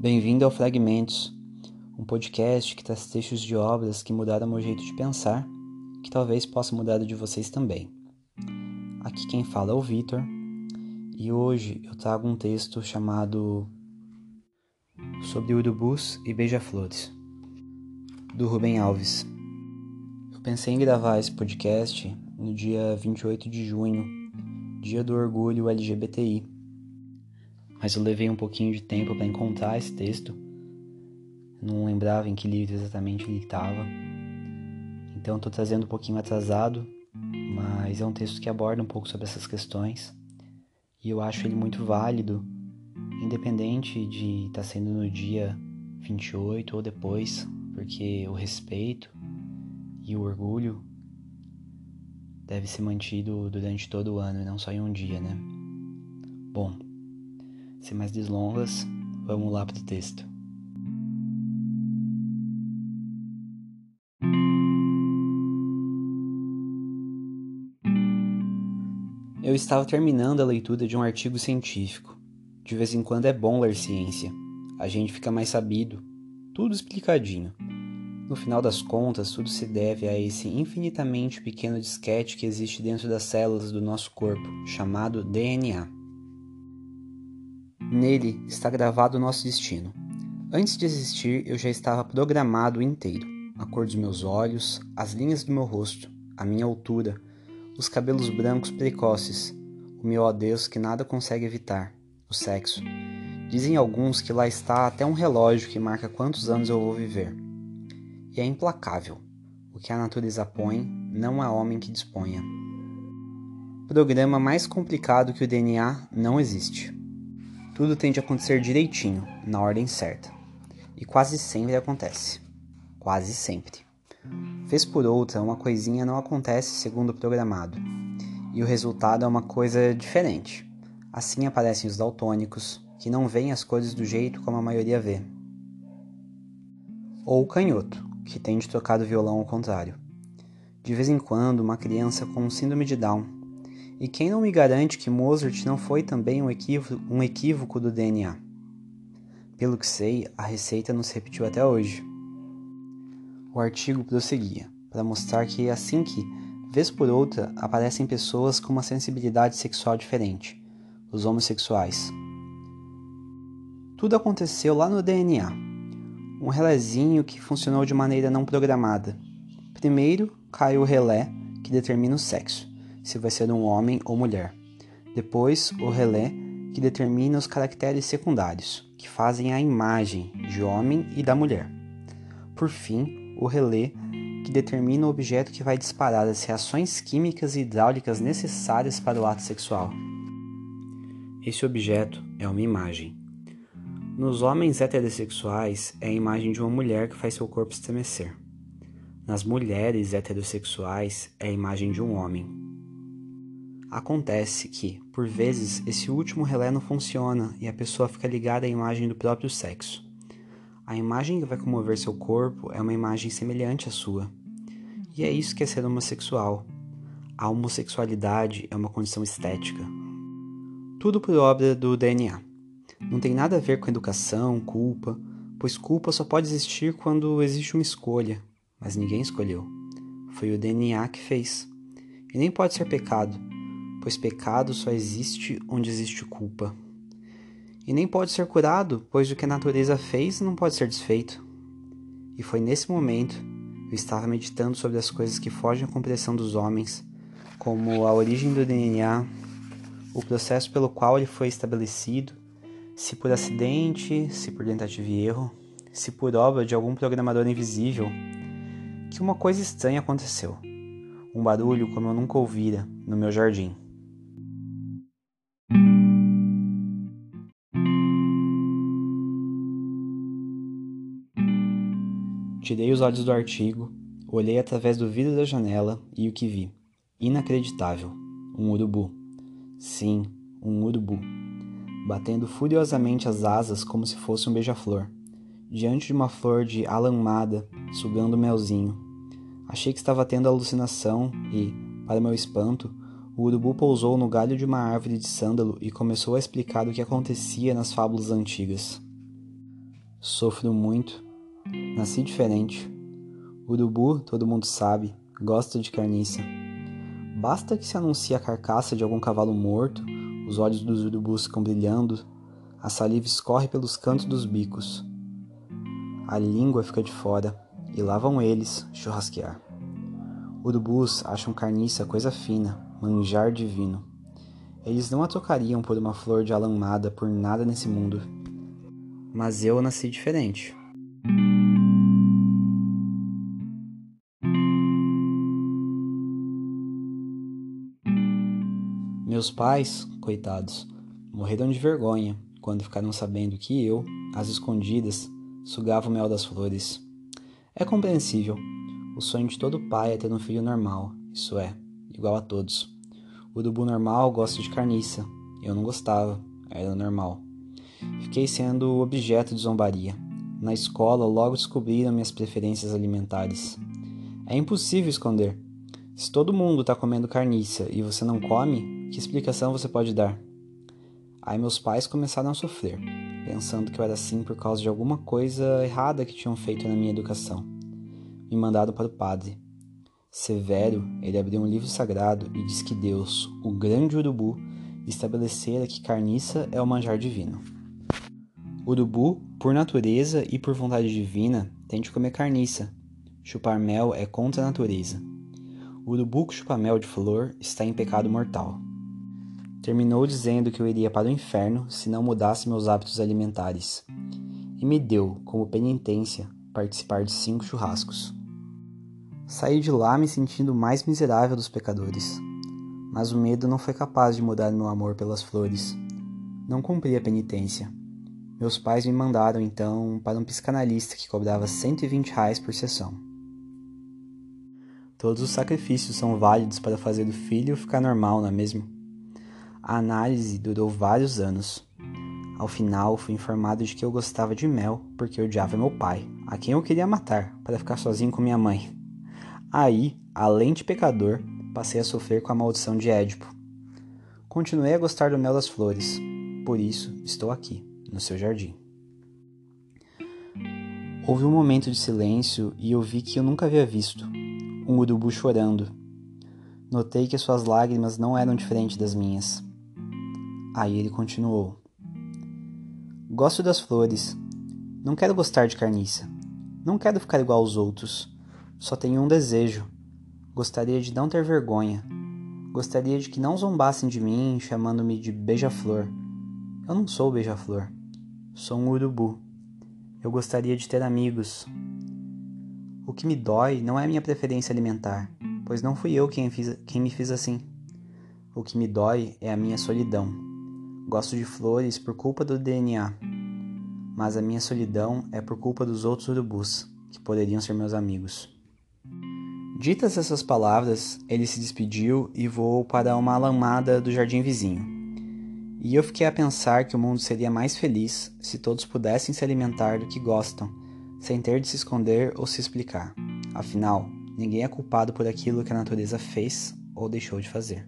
Bem-vindo ao Fragmentos, um podcast que traz trechos de obras que mudaram meu jeito de pensar, que talvez possa mudar o de vocês também. Aqui quem fala é o Vitor, e hoje eu trago um texto chamado Sobre Urubus e Beija-Flores, do Rubem Alves. Eu pensei em gravar esse podcast no dia 28 de junho, dia do orgulho LGBTI mas eu levei um pouquinho de tempo para encontrar esse texto. Não lembrava em que livro exatamente ele estava. Então estou trazendo um pouquinho atrasado, mas é um texto que aborda um pouco sobre essas questões. E eu acho ele muito válido, independente de estar tá sendo no dia 28 ou depois, porque o respeito e o orgulho deve ser mantido durante todo o ano e não só em um dia, né? Bom, sem mais deslongas, vamos lá para o texto. Eu estava terminando a leitura de um artigo científico. De vez em quando é bom ler ciência. A gente fica mais sabido. Tudo explicadinho. No final das contas, tudo se deve a esse infinitamente pequeno disquete que existe dentro das células do nosso corpo, chamado DNA. Nele está gravado o nosso destino. Antes de existir, eu já estava programado inteiro. A cor dos meus olhos, as linhas do meu rosto, a minha altura, os cabelos brancos precoces, o meu adeus que nada consegue evitar, o sexo. Dizem alguns que lá está até um relógio que marca quantos anos eu vou viver. E é implacável. O que a natureza põe, não há homem que disponha. Programa mais complicado que o DNA não existe. Tudo tende a acontecer direitinho, na ordem certa. E quase sempre acontece. Quase sempre. Vez por outra, uma coisinha não acontece segundo o programado. E o resultado é uma coisa diferente. Assim aparecem os daltônicos, que não veem as coisas do jeito como a maioria vê. Ou o canhoto, que tem de tocar do violão ao contrário. De vez em quando, uma criança com síndrome de Down e quem não me garante que Mozart não foi também um equívoco, um equívoco do DNA? Pelo que sei, a receita não se repetiu até hoje. O artigo prosseguia, para mostrar que assim que, vez por outra, aparecem pessoas com uma sensibilidade sexual diferente, os homossexuais. Tudo aconteceu lá no DNA, um relézinho que funcionou de maneira não programada. Primeiro cai o relé, que determina o sexo se vai ser um homem ou mulher. Depois, o relé, que determina os caracteres secundários, que fazem a imagem de homem e da mulher. Por fim, o relé, que determina o objeto que vai disparar as reações químicas e hidráulicas necessárias para o ato sexual. Esse objeto é uma imagem. Nos homens heterossexuais, é a imagem de uma mulher que faz seu corpo estremecer. Nas mulheres heterossexuais, é a imagem de um homem. Acontece que, por vezes, esse último relé não funciona e a pessoa fica ligada à imagem do próprio sexo. A imagem que vai comover seu corpo é uma imagem semelhante à sua. E é isso que é ser homossexual. A homossexualidade é uma condição estética. Tudo por obra do DNA. Não tem nada a ver com educação, culpa, pois culpa só pode existir quando existe uma escolha, mas ninguém escolheu. Foi o DNA que fez. E nem pode ser pecado, pois pecado só existe onde existe culpa. E nem pode ser curado, pois o que a natureza fez não pode ser desfeito. E foi nesse momento eu estava meditando sobre as coisas que fogem à compreensão dos homens, como a origem do DNA, o processo pelo qual ele foi estabelecido, se por acidente, se por tentativa e erro, se por obra de algum programador invisível, que uma coisa estranha aconteceu. Um barulho como eu nunca ouvira no meu jardim. Tirei os olhos do artigo, olhei através do vidro da janela e o que vi? Inacreditável. Um urubu. Sim, um urubu. Batendo furiosamente as asas como se fosse um beija-flor. Diante de uma flor de alamada, sugando melzinho. Achei que estava tendo alucinação e, para meu espanto, o urubu pousou no galho de uma árvore de sândalo e começou a explicar o que acontecia nas fábulas antigas. Sofro muito. Nasci diferente. Urubu, todo mundo sabe, gosta de carniça. Basta que se anuncie a carcaça de algum cavalo morto, os olhos dos urubus ficam brilhando, a saliva escorre pelos cantos dos bicos. A língua fica de fora, e lá vão eles churrasquear. Urubus acham carniça coisa fina, manjar divino. Eles não a trocariam por uma flor de alamada por nada nesse mundo. Mas eu nasci diferente. Meus pais, coitados, morreram de vergonha quando ficaram sabendo que eu, às escondidas, sugava o mel das flores. É compreensível. O sonho de todo pai é ter um filho normal, isso é, igual a todos. O urubu normal gosta de carniça. Eu não gostava, era normal. Fiquei sendo objeto de zombaria. Na escola, logo descobriram minhas preferências alimentares. É impossível esconder. Se todo mundo está comendo carniça e você não come, que explicação você pode dar? Aí meus pais começaram a sofrer, pensando que eu era assim por causa de alguma coisa errada que tinham feito na minha educação. Me mandaram para o padre. Severo, ele abriu um livro sagrado e disse que Deus, o grande urubu, estabelecera que carniça é o manjar divino. Urubu, por natureza e por vontade divina, tem de comer carniça. Chupar mel é contra a natureza. O urubu que chupa mel de flor está em pecado mortal. Terminou dizendo que eu iria para o inferno se não mudasse meus hábitos alimentares. E me deu, como penitência, participar de cinco churrascos. Saí de lá me sentindo o mais miserável dos pecadores. Mas o medo não foi capaz de mudar meu amor pelas flores. Não cumpri a penitência. Meus pais me mandaram então para um psicanalista que cobrava 120 reais por sessão. Todos os sacrifícios são válidos para fazer do filho ficar normal, não é mesmo? A análise durou vários anos. Ao final, fui informado de que eu gostava de mel porque odiava meu pai, a quem eu queria matar para ficar sozinho com minha mãe. Aí, além de pecador, passei a sofrer com a maldição de Édipo. Continuei a gostar do mel das flores, por isso estou aqui, no seu jardim. Houve um momento de silêncio e eu vi que eu nunca havia visto um urubu chorando. Notei que suas lágrimas não eram diferentes das minhas. Aí ele continuou: Gosto das flores. Não quero gostar de carniça. Não quero ficar igual aos outros. Só tenho um desejo. Gostaria de não ter vergonha. Gostaria de que não zombassem de mim chamando-me de beija-flor. Eu não sou beija-flor. Sou um urubu. Eu gostaria de ter amigos. O que me dói não é minha preferência alimentar, pois não fui eu quem, fiz, quem me fiz assim. O que me dói é a minha solidão. Gosto de flores por culpa do DNA, mas a minha solidão é por culpa dos outros urubus, que poderiam ser meus amigos. Ditas essas palavras, ele se despediu e voou para uma alamada do jardim vizinho. E eu fiquei a pensar que o mundo seria mais feliz se todos pudessem se alimentar do que gostam, sem ter de se esconder ou se explicar. Afinal, ninguém é culpado por aquilo que a natureza fez ou deixou de fazer.